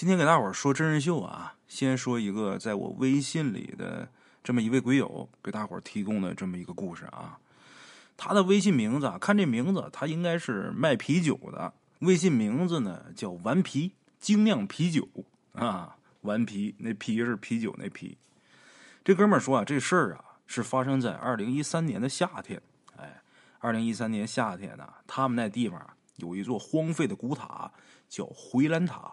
今天给大伙儿说真人秀啊，先说一个在我微信里的这么一位鬼友给大伙儿提供的这么一个故事啊。他的微信名字啊，看这名字，他应该是卖啤酒的。微信名字呢叫顽皮精酿啤酒啊，顽皮那啤是啤酒那啤。这哥们儿说啊，这事儿啊是发生在二零一三年的夏天。哎，二零一三年夏天呢，他们那地方有一座荒废的古塔，叫回兰塔。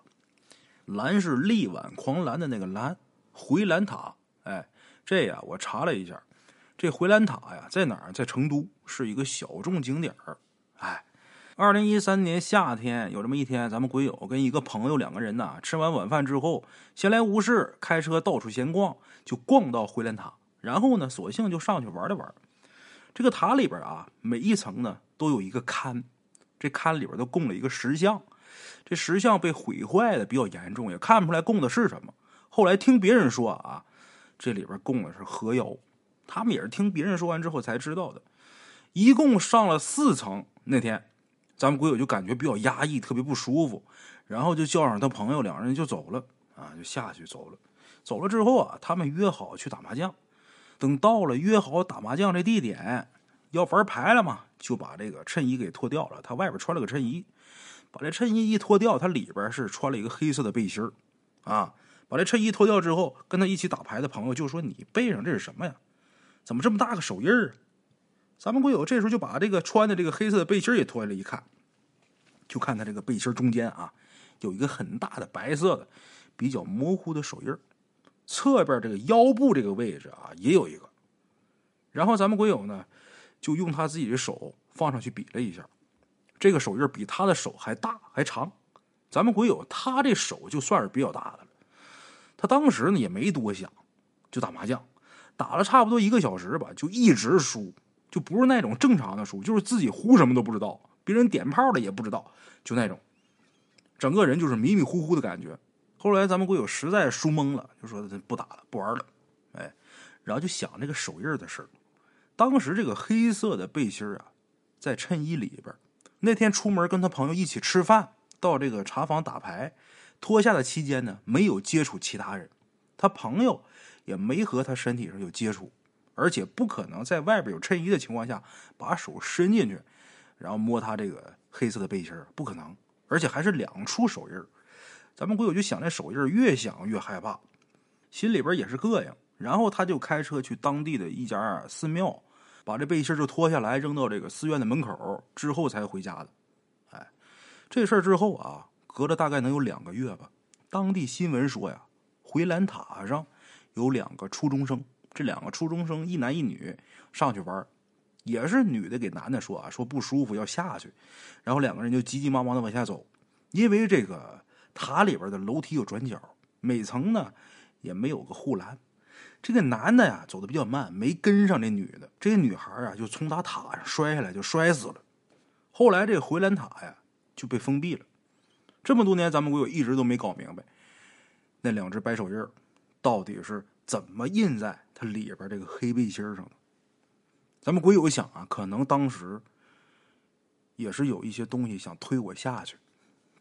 蓝是力挽狂澜的那个蓝，回蓝塔。哎，这呀，我查了一下，这回蓝塔呀，在哪儿？在成都，是一个小众景点儿。哎，二零一三年夏天有这么一天，咱们鬼友跟一个朋友两个人呐，吃完晚饭之后，闲来无事，开车到处闲逛，就逛到回蓝塔，然后呢，索性就上去玩了玩。这个塔里边啊，每一层呢都有一个龛，这龛里边都供了一个石像。这石像被毁坏的比较严重，也看不出来供的是什么。后来听别人说啊，这里边供的是河妖。他们也是听别人说完之后才知道的。一共上了四层，那天咱们鬼友就感觉比较压抑，特别不舒服，然后就叫上他朋友，两人就走了啊，就下去走了。走了之后啊，他们约好去打麻将。等到了约好打麻将这地点，要玩牌了嘛，就把这个衬衣给脱掉了。他外边穿了个衬衣。把这衬衣一脱掉，他里边是穿了一个黑色的背心，啊！把这衬衣脱掉之后，跟他一起打牌的朋友就说：“你背上这是什么呀？怎么这么大个手印儿？”咱们鬼友这时候就把这个穿的这个黑色的背心也脱下来一看，就看他这个背心中间啊，有一个很大的白色的、比较模糊的手印，侧边这个腰部这个位置啊也有一个。然后咱们鬼友呢，就用他自己的手放上去比了一下。这个手印比他的手还大还长，咱们鬼友他这手就算是比较大的了。他当时呢也没多想，就打麻将，打了差不多一个小时吧，就一直输，就不是那种正常的输，就是自己胡什么都不知道，别人点炮的也不知道，就那种，整个人就是迷迷糊糊的感觉。后来咱们鬼友实在输懵了，就说不打了，不玩了，哎，然后就想这个手印的事儿。当时这个黑色的背心啊，在衬衣里边。那天出门跟他朋友一起吃饭，到这个茶坊打牌，脱下的期间呢，没有接触其他人，他朋友也没和他身体上有接触，而且不可能在外边有衬衣的情况下把手伸进去，然后摸他这个黑色的背心不可能，而且还是两处手印咱们鬼友就想这手印越想越害怕，心里边也是膈应，然后他就开车去当地的一家寺庙。把这背心就脱下来扔到这个寺院的门口之后才回家的，哎，这事儿之后啊，隔了大概能有两个月吧。当地新闻说呀，回兰塔上有两个初中生，这两个初中生一男一女上去玩，也是女的给男的说啊，说不舒服要下去，然后两个人就急急忙忙的往下走，因为这个塔里边的楼梯有转角，每层呢也没有个护栏。这个男的呀，走的比较慢，没跟上这女的。这个女孩啊，就从他塔上摔下来，就摔死了。后来这个回蓝塔呀，就被封闭了。这么多年，咱们鬼友一直都没搞明白，那两只白手印到底是怎么印在它里边这个黑背心上的。咱们鬼友想啊，可能当时也是有一些东西想推我下去，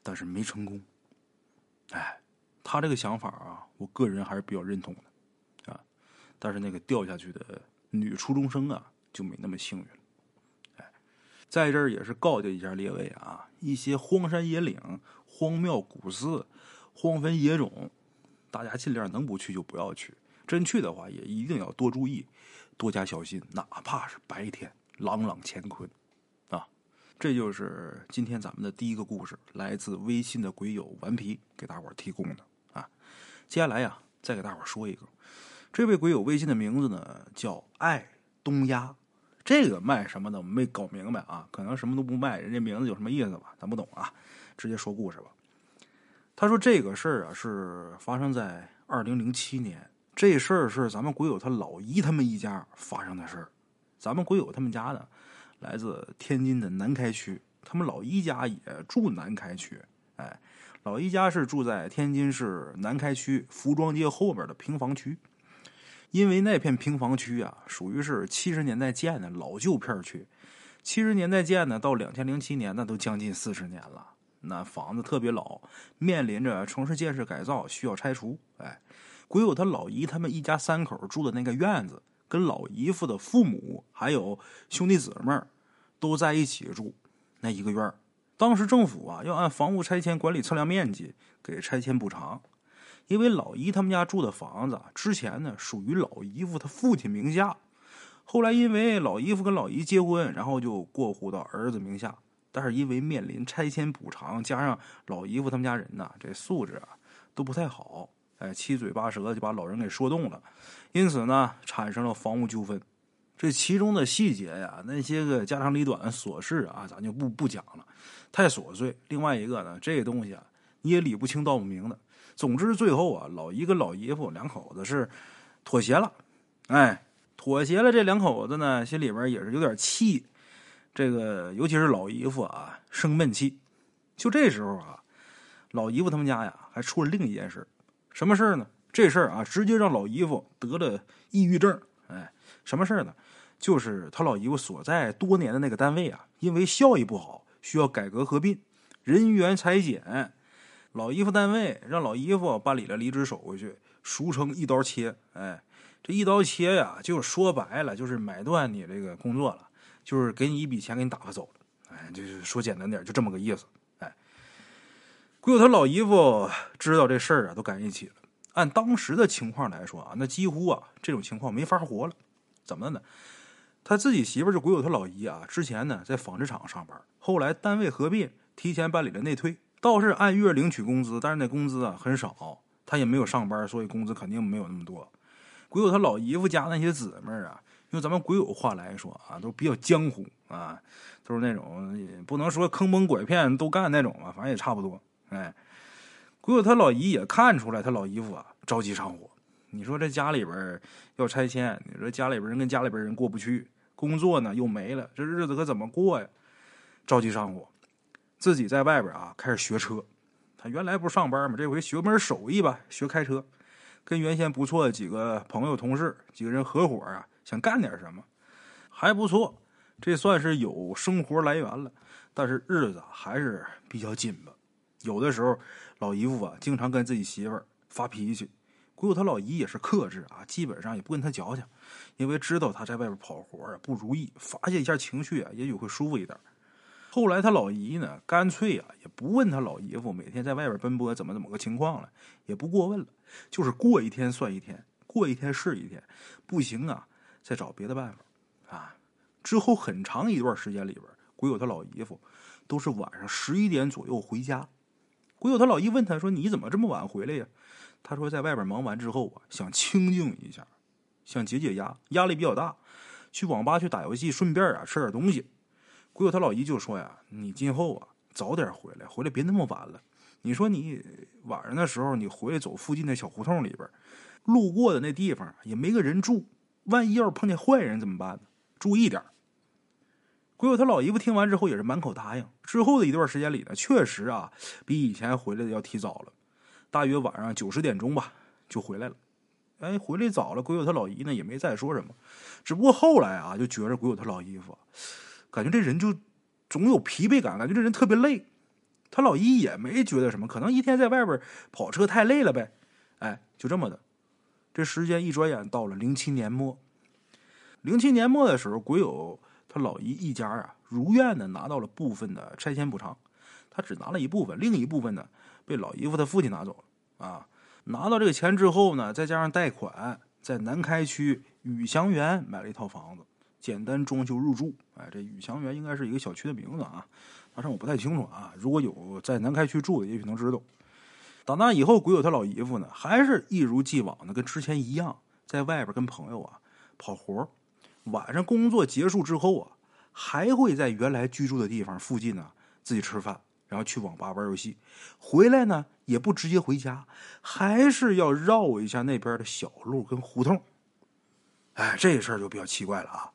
但是没成功。哎，他这个想法啊，我个人还是比较认同的。但是那个掉下去的女初中生啊，就没那么幸运了。哎，在这儿也是告诫一下列位啊，一些荒山野岭、荒庙古寺、荒坟野冢，大家尽量能不去就不要去。真去的话，也一定要多注意，多加小心。哪怕是白天，朗朗乾坤啊！这就是今天咱们的第一个故事，来自微信的鬼友顽皮给大伙提供的啊。接下来呀，再给大伙说一个。这位鬼友微信的名字呢叫爱东鸭，这个卖什么的我没搞明白啊，可能什么都不卖，人家名字有什么意思吧？咱不懂啊，直接说故事吧。他说这个事儿啊是发生在二零零七年，这事儿是咱们鬼友他老姨他们一家发生的事儿。咱们鬼友他们家呢来自天津的南开区，他们老姨家也住南开区，哎，老姨家是住在天津市南开区服装街后边的平房区。因为那片平房区啊，属于是七十年代建的老旧片区，七十年代建的，到两千零七年，那都将近四十年了。那房子特别老，面临着城市建设改造，需要拆除。哎，鬼友他老姨他们一家三口住的那个院子，跟老姨夫的父母还有兄弟姊妹都在一起住那一个院儿当时政府啊要按房屋拆迁管理测量面积给拆迁补偿，因为老姨他们家住的房子之前呢属于老姨夫他父亲名下。后来因为老姨夫跟老姨结婚，然后就过户到儿子名下。但是因为面临拆迁补偿，加上老姨夫他们家人呐，这素质啊都不太好，哎，七嘴八舌就把老人给说动了，因此呢产生了房屋纠纷。这其中的细节呀，那些个家长里短琐事啊，咱就不不讲了，太琐碎。另外一个呢，这个东西啊你也理不清道不明的。总之最后啊，老姨跟老姨夫两口子是妥协了，哎。妥协了，这两口子呢，心里边也是有点气。这个尤其是老姨夫啊，生闷气。就这时候啊，老姨夫他们家呀，还出了另一件事什么事呢？这事儿啊，直接让老姨夫得了抑郁症。哎，什么事呢？就是他老姨夫所在多年的那个单位啊，因为效益不好，需要改革合并，人员裁减。老姨夫单位让老姨夫办理了离职手续，俗称一刀切。哎。这一刀切呀，就说白了，就是买断你这个工作了，就是给你一笔钱，给你打发走了。哎，就是说简单点，就这么个意思。哎，鬼友他老姨夫知道这事儿啊，都赶一起了。按当时的情况来说啊，那几乎啊这种情况没法活了。怎么呢？他自己媳妇儿就鬼友他老姨啊，之前呢在纺织厂上班，后来单位合并，提前办理了内退，倒是按月领取工资，但是那工资啊很少，他也没有上班，所以工资肯定没有那么多。鬼友他老姨夫家那些姊妹啊，用咱们鬼友话来说啊，都比较江湖啊，都是那种不能说坑蒙拐骗都干那种吧，反正也差不多。哎，鬼友他老姨也看出来他老姨夫啊着急上火。你说这家里边要拆迁，你说家里边人跟家里边人过不去，工作呢又没了，这日子可怎么过呀？着急上火，自己在外边啊开始学车。他原来不是上班吗？这回学门手艺吧，学开车。跟原先不错的几个朋友、同事几个人合伙啊，想干点什么，还不错，这算是有生活来源了。但是日子还是比较紧吧。有的时候，老姨夫啊，经常跟自己媳妇发脾气。姑姑他老姨也是克制啊，基本上也不跟他矫情，因为知道他在外边跑活啊不如意，发泄一下情绪啊，也许会舒服一点。后来他老姨呢，干脆啊，也不问他老姨夫每天在外边奔波怎么怎么个情况了，也不过问了，就是过一天算一天，过一天是一天，不行啊，再找别的办法啊。之后很长一段时间里边，鬼友他老姨夫都是晚上十一点左右回家。鬼友他老姨问他说：“你怎么这么晚回来呀？”他说：“在外边忙完之后啊，想清静一下，想解解压，压力比较大，去网吧去打游戏，顺便啊吃点东西。”鬼友他老姨就说呀：“你今后啊早点回来，回来别那么晚了。你说你晚上的时候你回来走附近的小胡同里边，路过的那地方也没个人住，万一要是碰见坏人怎么办呢？注意点。”鬼友他老姨夫听完之后也是满口答应。之后的一段时间里呢，确实啊比以前回来的要提早了，大约晚上九十点钟吧就回来了。哎，回来早了，鬼友他老姨呢也没再说什么，只不过后来啊就觉着鬼友他老姨夫。感觉这人就总有疲惫感，感觉这人特别累。他老姨也没觉得什么，可能一天在外边跑车太累了呗。哎，就这么的。这时间一转眼到了零七年末。零七年末的时候，鬼友他老姨一家啊，如愿的拿到了部分的拆迁补偿。他只拿了一部分，另一部分呢被老姨夫他父亲拿走了。啊，拿到这个钱之后呢，再加上贷款，在南开区宇祥园买了一套房子。简单装修入住，哎，这宇祥园应该是一个小区的名字啊，但是我不太清楚啊。如果有在南开区住的，也许能知道。打那以后，鬼友他老姨夫呢，还是一如既往的跟之前一样，在外边跟朋友啊跑活晚上工作结束之后啊，还会在原来居住的地方附近呢自己吃饭，然后去网吧玩游戏。回来呢也不直接回家，还是要绕一下那边的小路跟胡同。哎，这事儿就比较奇怪了啊。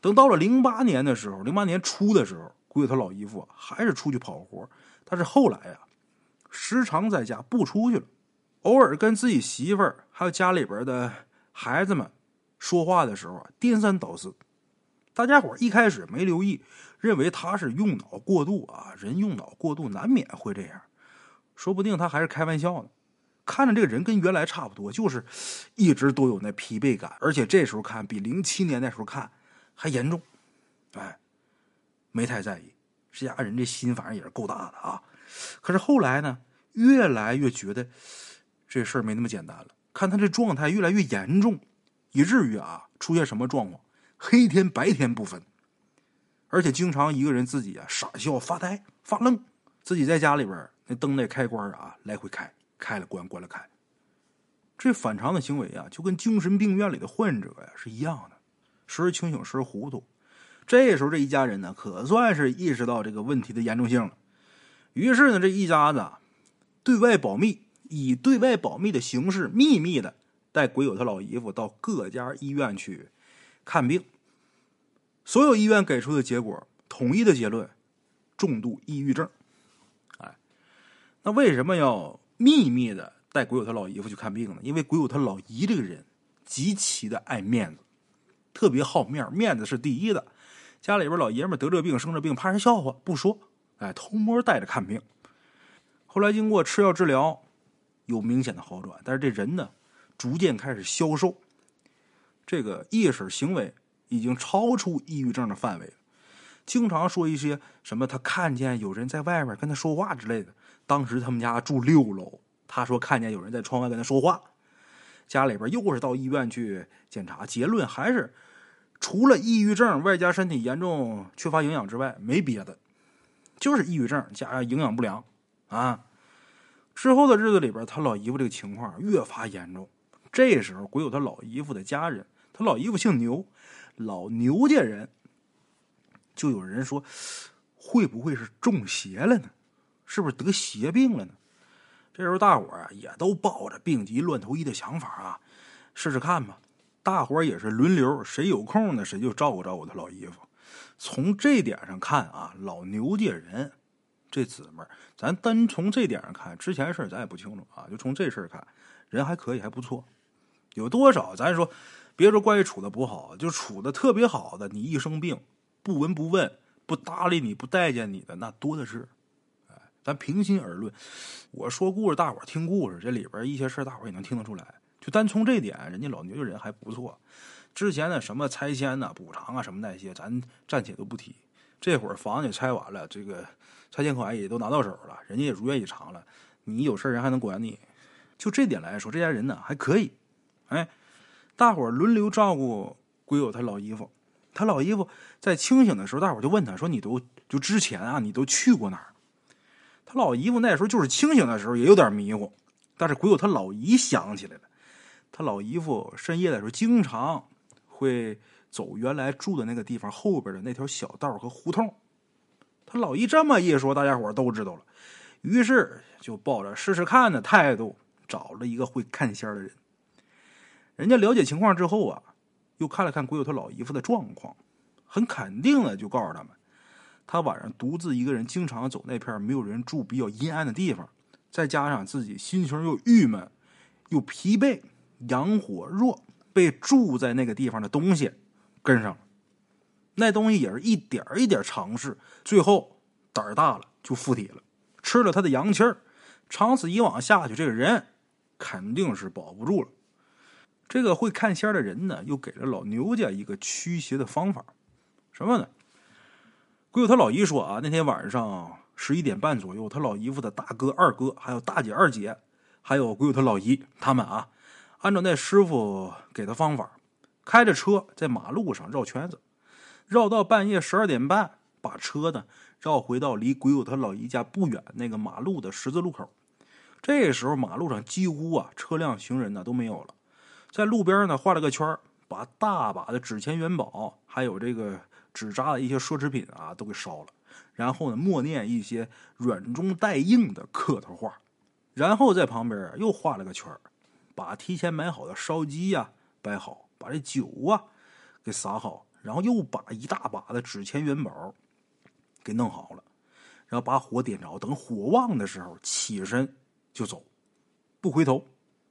等到了零八年的时候，零八年初的时候，估计他老姨夫还是出去跑活，但是后来呀，时常在家不出去了，偶尔跟自己媳妇儿还有家里边的孩子们说话的时候啊，颠三倒四，大家伙一开始没留意，认为他是用脑过度啊，人用脑过度难免会这样，说不定他还是开玩笑呢。看着这个人跟原来差不多，就是一直都有那疲惫感，而且这时候看比零七年那时候看还严重，哎，没太在意。这家人这心反正也是够大的啊。可是后来呢，越来越觉得这事儿没那么简单了。看他这状态越来越严重，以至于啊出现什么状况，黑天白天不分，而且经常一个人自己啊傻笑发呆发愣，自己在家里边那灯那开关啊来回开。开了关，关了开，这反常的行为啊，就跟精神病院里的患者呀是一样的，时而清醒，时而糊涂。这时候，这一家人呢，可算是意识到这个问题的严重性了。于是呢，这一家子对外保密，以对外保密的形式，秘密的带鬼友他老姨夫到各家医院去看病。所有医院给出的结果，统一的结论：重度抑郁症。哎，那为什么要？秘密的带鬼友他老姨夫去看病呢，因为鬼友他老姨这个人极其的爱面子，特别好面面子是第一的。家里边老爷们得这病生这病，怕人笑话，不说，哎，偷摸带着看病。后来经过吃药治疗，有明显的好转，但是这人呢，逐渐开始消瘦，这个意识行为已经超出抑郁症的范围了，经常说一些什么他看见有人在外面跟他说话之类的。当时他们家住六楼，他说看见有人在窗外跟他说话。家里边又是到医院去检查，结论还是除了抑郁症，外加身体严重缺乏营养之外，没别的，就是抑郁症加上营养不良啊。之后的日子里边，他老姨夫这个情况越发严重。这时候，鬼友他老姨夫的家人，他老姨夫姓牛，老牛家人，就有人说，会不会是中邪了呢？是不是得邪病了呢？这时候大伙啊也都抱着病急乱投医的想法啊，试试看吧。大伙也是轮流，谁有空呢，谁就照顾照顾他老姨夫。从这点上看啊，老牛家人这姊妹，咱单从这点上看，之前事咱也不清楚啊。就从这事看，人还可以，还不错。有多少咱说，别说关系处的不好，就处的特别好的，你一生病不闻不问、不搭理你、不待见你的，那多的是。咱平心而论，我说故事，大伙听故事，这里边一些事大伙也能听得出来。就单从这点，人家老牛家人还不错。之前的什么拆迁呐、补偿啊什么那些，咱暂且都不提。这会儿房子也拆完了，这个拆迁款也都拿到手了，人家也如愿以偿了。你有事人还能管你？就这点来说，这家人呢还可以。哎，大伙轮流照顾鬼友他老姨夫。他老姨夫在清醒的时候，大伙就问他说：“你都就之前啊，你都去过哪儿？”他老姨夫那时候就是清醒的时候也有点迷糊，但是鬼友他老姨想起来了。他老姨夫深夜的时候经常会走原来住的那个地方后边的那条小道和胡同。他老姨这么一说，大家伙都知道了，于是就抱着试试看的态度找了一个会看仙的人。人家了解情况之后啊，又看了看鬼友他老姨夫的状况，很肯定的就告诉他们。他晚上独自一个人，经常走那片没有人住、比较阴暗的地方，再加上自己心情又郁闷、又疲惫、阳火弱，被住在那个地方的东西跟上了。那东西也是一点一点尝试，最后胆儿大了就附体了，吃了他的阳气儿。长此以往下去，这个人肯定是保不住了。这个会看仙的人呢，又给了老牛家一个驱邪的方法，什么呢？鬼友他老姨说啊，那天晚上十一点半左右，他老姨夫的大哥、二哥，还有大姐、二姐，还有鬼友他老姨，他们啊，按照那师傅给的方法，开着车在马路上绕圈子，绕到半夜十二点半，把车呢绕回到离鬼友他老姨家不远那个马路的十字路口。这时候马路上几乎啊车辆、行人呢都没有了，在路边呢画了个圈把大把的纸钱、元宝，还有这个。纸扎的一些奢侈品啊，都给烧了，然后呢，默念一些软中带硬的客套话，然后在旁边又画了个圈把提前买好的烧鸡呀摆好，把这酒啊给撒好，然后又把一大把的纸钱元宝给弄好了，然后把火点着，等火旺的时候起身就走，不回头。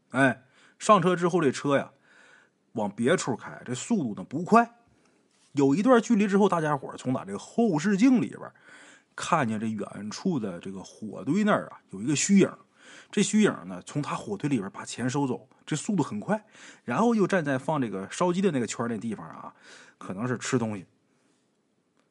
哎，上车之后这车呀往别处开，这速度呢不快。有一段距离之后，大家伙从打这个后视镜里边看见这远处的这个火堆那儿啊，有一个虚影。这虚影呢，从他火堆里边把钱收走，这速度很快。然后又站在放这个烧鸡的那个圈那地方啊，可能是吃东西。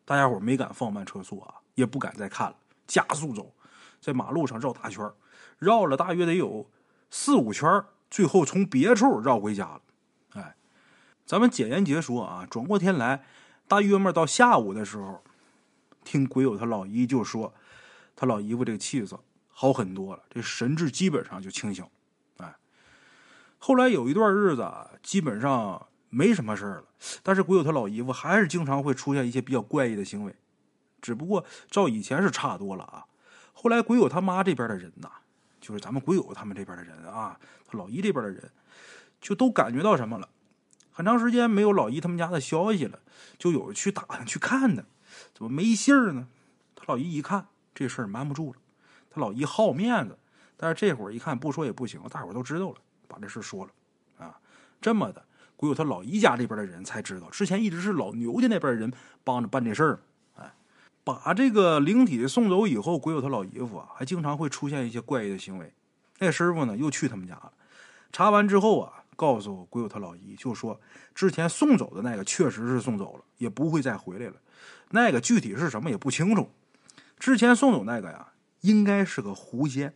大家伙没敢放慢车速啊，也不敢再看了，加速走，在马路上绕大圈，绕了大约得有四五圈，最后从别处绕回家了。哎，咱们简言结说啊，转过天来，大约么到下午的时候，听鬼友他老姨就说，他老姨夫这个气色。好很多了，这神志基本上就清醒，哎。后来有一段日子啊，基本上没什么事了，但是鬼友他老姨夫还是经常会出现一些比较怪异的行为，只不过照以前是差多了啊。后来鬼友他妈这边的人呐，就是咱们鬼友他们这边的人啊，他老姨这边的人，就都感觉到什么了？很长时间没有老姨他们家的消息了，就有去打听去看的，怎么没信儿呢？他老姨一看这事儿瞒不住了。他老姨好面子，但是这会儿一看不说也不行，大伙都知道了，把这事说了，啊，这么的，鬼有他老姨家这边的人才知道，之前一直是老牛家那边的人帮着办这事儿，哎，把这个灵体送走以后，鬼有他老姨夫啊，还经常会出现一些怪异的行为。那师傅呢，又去他们家了，查完之后啊，告诉鬼有他老姨，就说之前送走的那个确实是送走了，也不会再回来了，那个具体是什么也不清楚，之前送走那个呀。应该是个狐仙，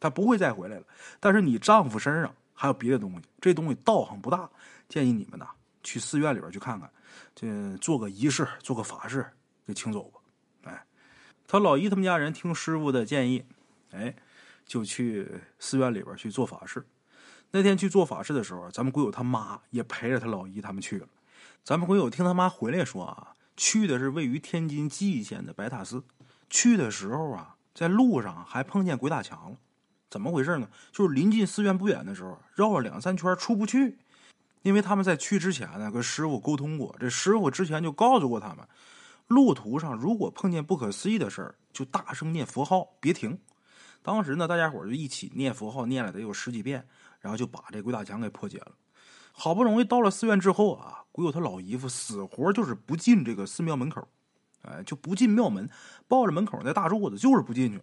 他不会再回来了。但是你丈夫身上还有别的东西，这东西道行不大，建议你们呐去寺院里边去看看，这做个仪式，做个法事，给请走吧。哎，他老姨他们家人听师傅的建议，哎，就去寺院里边去做法事。那天去做法事的时候，咱们鬼友他妈也陪着他老姨他们去了。咱们鬼友听他妈回来说啊，去的是位于天津蓟县的白塔寺。去的时候啊。在路上还碰见鬼打墙了，怎么回事呢？就是临近寺院不远的时候，绕了两三圈出不去。因为他们在去之前呢，跟师傅沟通过，这师傅之前就告诉过他们，路途上如果碰见不可思议的事儿，就大声念佛号，别停。当时呢，大家伙就一起念佛号，念了得有十几遍，然后就把这鬼打墙给破解了。好不容易到了寺院之后啊，鬼友他老姨夫死活就是不进这个寺庙门口。哎，就不进庙门，抱着门口那大柱子，就是不进去。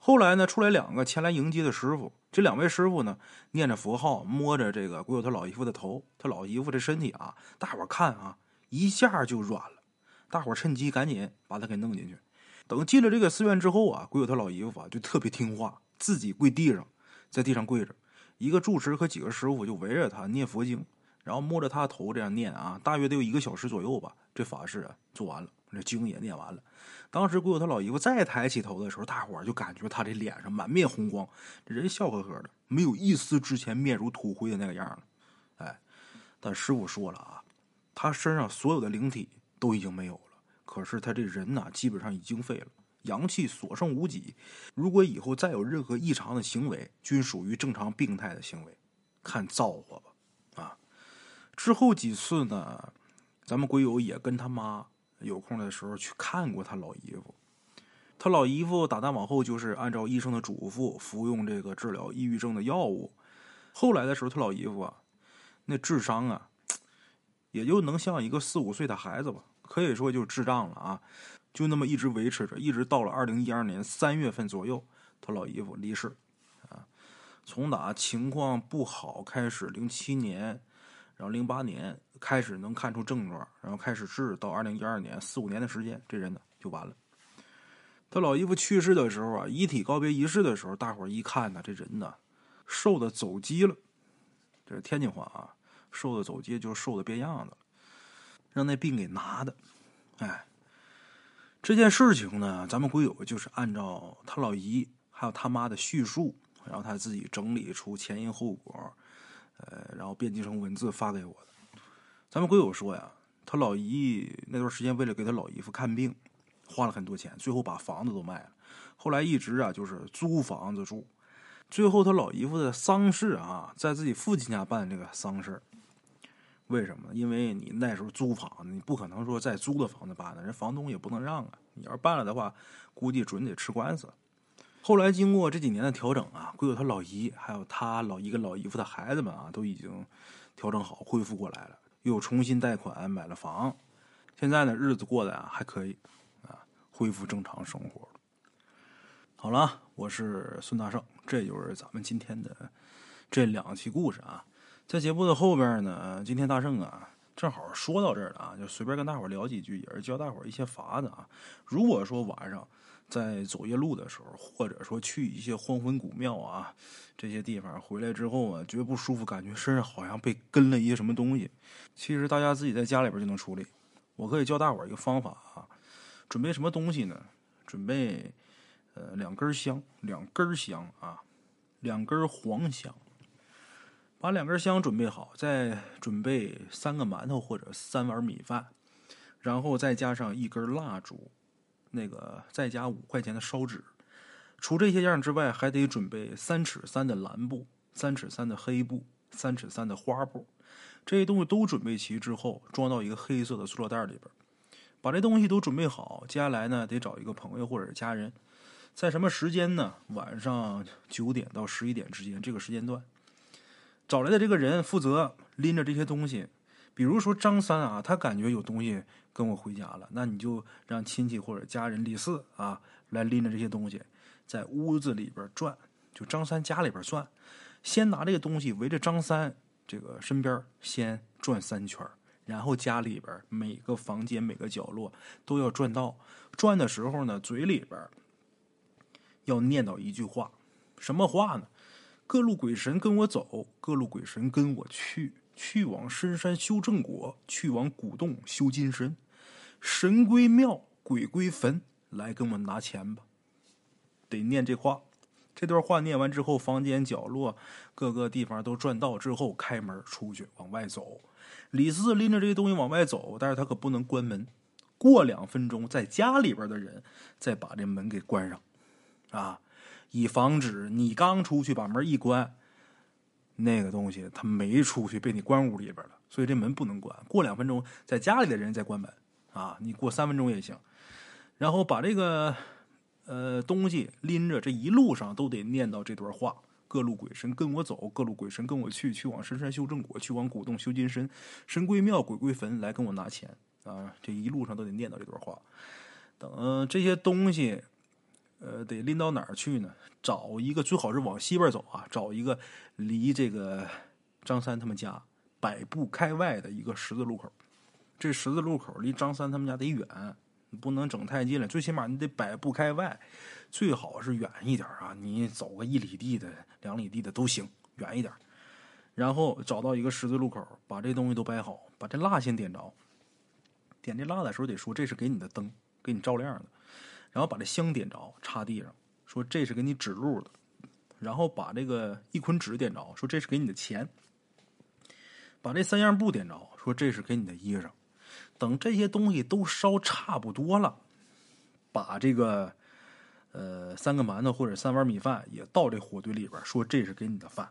后来呢，出来两个前来迎接的师傅，这两位师傅呢，念着佛号，摸着这个鬼友他老姨夫的头，他老姨夫这身体啊，大伙看啊，一下就软了。大伙趁机赶紧把他给弄进去。等进了这个寺院之后啊，鬼友他老姨夫啊就特别听话，自己跪地上，在地上跪着，一个住持和几个师傅就围着他念佛经，然后摸着他头这样念啊，大约得有一个小时左右吧，这法事啊做完了。这经也念完了，当时鬼友他老姨夫再抬起头的时候，大伙儿就感觉他这脸上满面红光，人笑呵呵的，没有一丝之前面如土灰的那个样了。哎，但师傅说了啊，他身上所有的灵体都已经没有了，可是他这人呐，基本上已经废了，阳气所剩无几。如果以后再有任何异常的行为，均属于正常病态的行为，看造化吧。啊，之后几次呢，咱们鬼友也跟他妈。有空的时候去看过他老姨夫，他老姨夫打那往后就是按照医生的嘱咐服用这个治疗抑郁症的药物。后来的时候，他老姨夫啊，那智商啊，也就能像一个四五岁的孩子吧，可以说就智障了啊。就那么一直维持着，一直到了二零一二年三月份左右，他老姨夫离世啊。从打情况不好开始，零七年。然后零八年开始能看出症状，然后开始治，到二零一二年四五年的时间，这人呢就完了。他老姨夫去世的时候啊，遗体告别仪式的时候，大伙儿一看呢，这人呢瘦的走鸡了，这是天津话啊，瘦的走鸡就是瘦的变样子了，让那病给拿的。哎，这件事情呢，咱们鬼友就是按照他老姨还有他妈的叙述，然后他自己整理出前因后果。呃，然后编辑成文字发给我的。咱们鬼友说呀，他老姨那段时间为了给他老姨夫看病，花了很多钱，最后把房子都卖了。后来一直啊就是租房子住。最后他老姨夫的丧事啊，在自己父亲家办这个丧事。为什么？因为你那时候租房子，你不可能说在租的房子办的，人房东也不能让啊。你要是办了的话，估计准得吃官司。后来经过这几年的调整啊，鬼友他老姨还有他老姨跟老姨夫的孩子们啊，都已经调整好，恢复过来了，又重新贷款买了房。现在呢，日子过得啊还可以，啊，恢复正常生活。好了，我是孙大圣，这就是咱们今天的这两期故事啊。在节目的后边呢，今天大圣啊，正好说到这儿了啊，就随便跟大伙聊几句，也是教大伙一些法子啊。如果说晚上在走夜路的时候，或者说去一些荒坟古庙啊这些地方回来之后啊，觉不舒服，感觉身上好像被跟了一些什么东西，其实大家自己在家里边就能处理。我可以教大伙一个方法啊，准备什么东西呢？准备。呃，两根香，两根香啊，两根黄香。把两根香准备好，再准备三个馒头或者三碗米饭，然后再加上一根蜡烛，那个再加五块钱的烧纸。除这些样之外，还得准备三尺三的蓝布、三尺三的黑布、三尺三的花布。这些东西都准备齐之后，装到一个黑色的塑料袋里边。把这东西都准备好，接下来呢，得找一个朋友或者是家人。在什么时间呢？晚上九点到十一点之间这个时间段，找来的这个人负责拎着这些东西。比如说张三啊，他感觉有东西跟我回家了，那你就让亲戚或者家人李四啊来拎着这些东西，在屋子里边转，就张三家里边转，先拿这个东西围着张三这个身边先转三圈，然后家里边每个房间每个角落都要转到。转的时候呢，嘴里边。要念叨一句话，什么话呢？各路鬼神跟我走，各路鬼神跟我去，去往深山修正果，去往古洞修金身。神归庙，鬼归坟，来跟我拿钱吧。得念这话。这段话念完之后，房间角落各个地方都转到之后，开门出去往外走。李四拎着这些东西往外走，但是他可不能关门。过两分钟，在家里边的人再把这门给关上。啊，以防止你刚出去把门一关，那个东西他没出去被你关屋里边了，所以这门不能关。过两分钟，在家里的人再关门。啊，你过三分钟也行。然后把这个呃东西拎着，这一路上都得念叨这段话：各路鬼神跟我走，各路鬼神跟我去，去往深山修正果，去往古洞修金身，神归庙，鬼归坟，来跟我拿钱。啊，这一路上都得念叨这段话。等这些东西。呃，得拎到哪儿去呢？找一个最好是往西边走啊，找一个离这个张三他们家百步开外的一个十字路口。这十字路口离张三他们家得远，不能整太近了。最起码你得百步开外，最好是远一点啊。你走个一里地的、两里地的都行，远一点。然后找到一个十字路口，把这东西都摆好，把这蜡先点着。点这蜡的时候得说这是给你的灯，给你照亮的。然后把这香点着，插地上，说这是给你指路的。然后把这个一捆纸点着，说这是给你的钱。把这三样布点着，说这是给你的衣裳。等这些东西都烧差不多了，把这个呃三个馒头或者三碗米饭也倒这火堆里边，说这是给你的饭。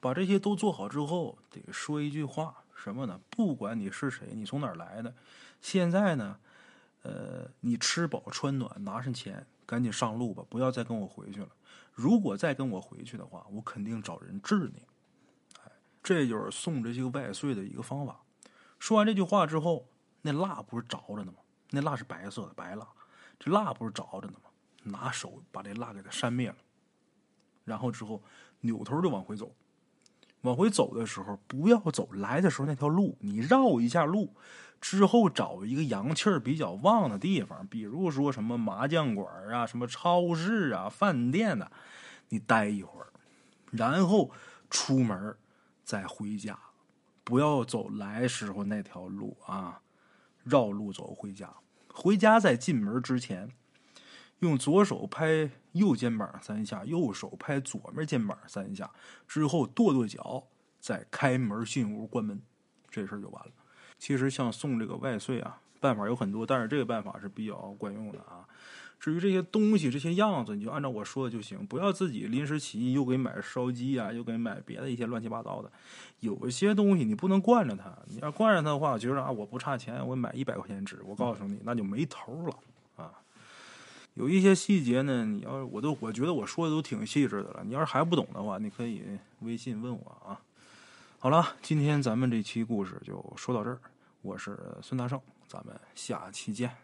把这些都做好之后，得说一句话，什么呢？不管你是谁，你从哪儿来的，现在呢？呃，你吃饱穿暖，拿上钱，赶紧上路吧，不要再跟我回去了。如果再跟我回去的话，我肯定找人治你。哎，这就是送这些个外岁的一个方法。说完这句话之后，那蜡不是着着呢吗？那蜡是白色的白蜡，这蜡不是着着呢吗？拿手把这蜡给它扇灭了，然后之后扭头就往回走。往回走的时候，不要走来的时候那条路，你绕一下路。之后找一个阳气儿比较旺的地方，比如说什么麻将馆啊、什么超市啊、饭店呐，你待一会儿，然后出门再回家，不要走来时候那条路啊，绕路走回家。回家在进门之前，用左手拍右肩膀三下，右手拍左面肩膀三下，之后跺跺脚，再开门进屋关门，这事儿就完了。其实像送这个外岁啊，办法有很多，但是这个办法是比较管用的啊。至于这些东西、这些样子，你就按照我说的就行，不要自己临时起意又给买烧鸡啊，又给买别的一些乱七八糟的。有一些东西你不能惯着他，你要惯着他的话，觉得啊我不差钱，我买一百块钱纸，我告诉你那就没头了啊。有一些细节呢，你要我都我觉得我说的都挺细致的了，你要是还不懂的话，你可以微信问我啊。好了，今天咱们这期故事就说到这儿。我是孙大圣。咱们下期见。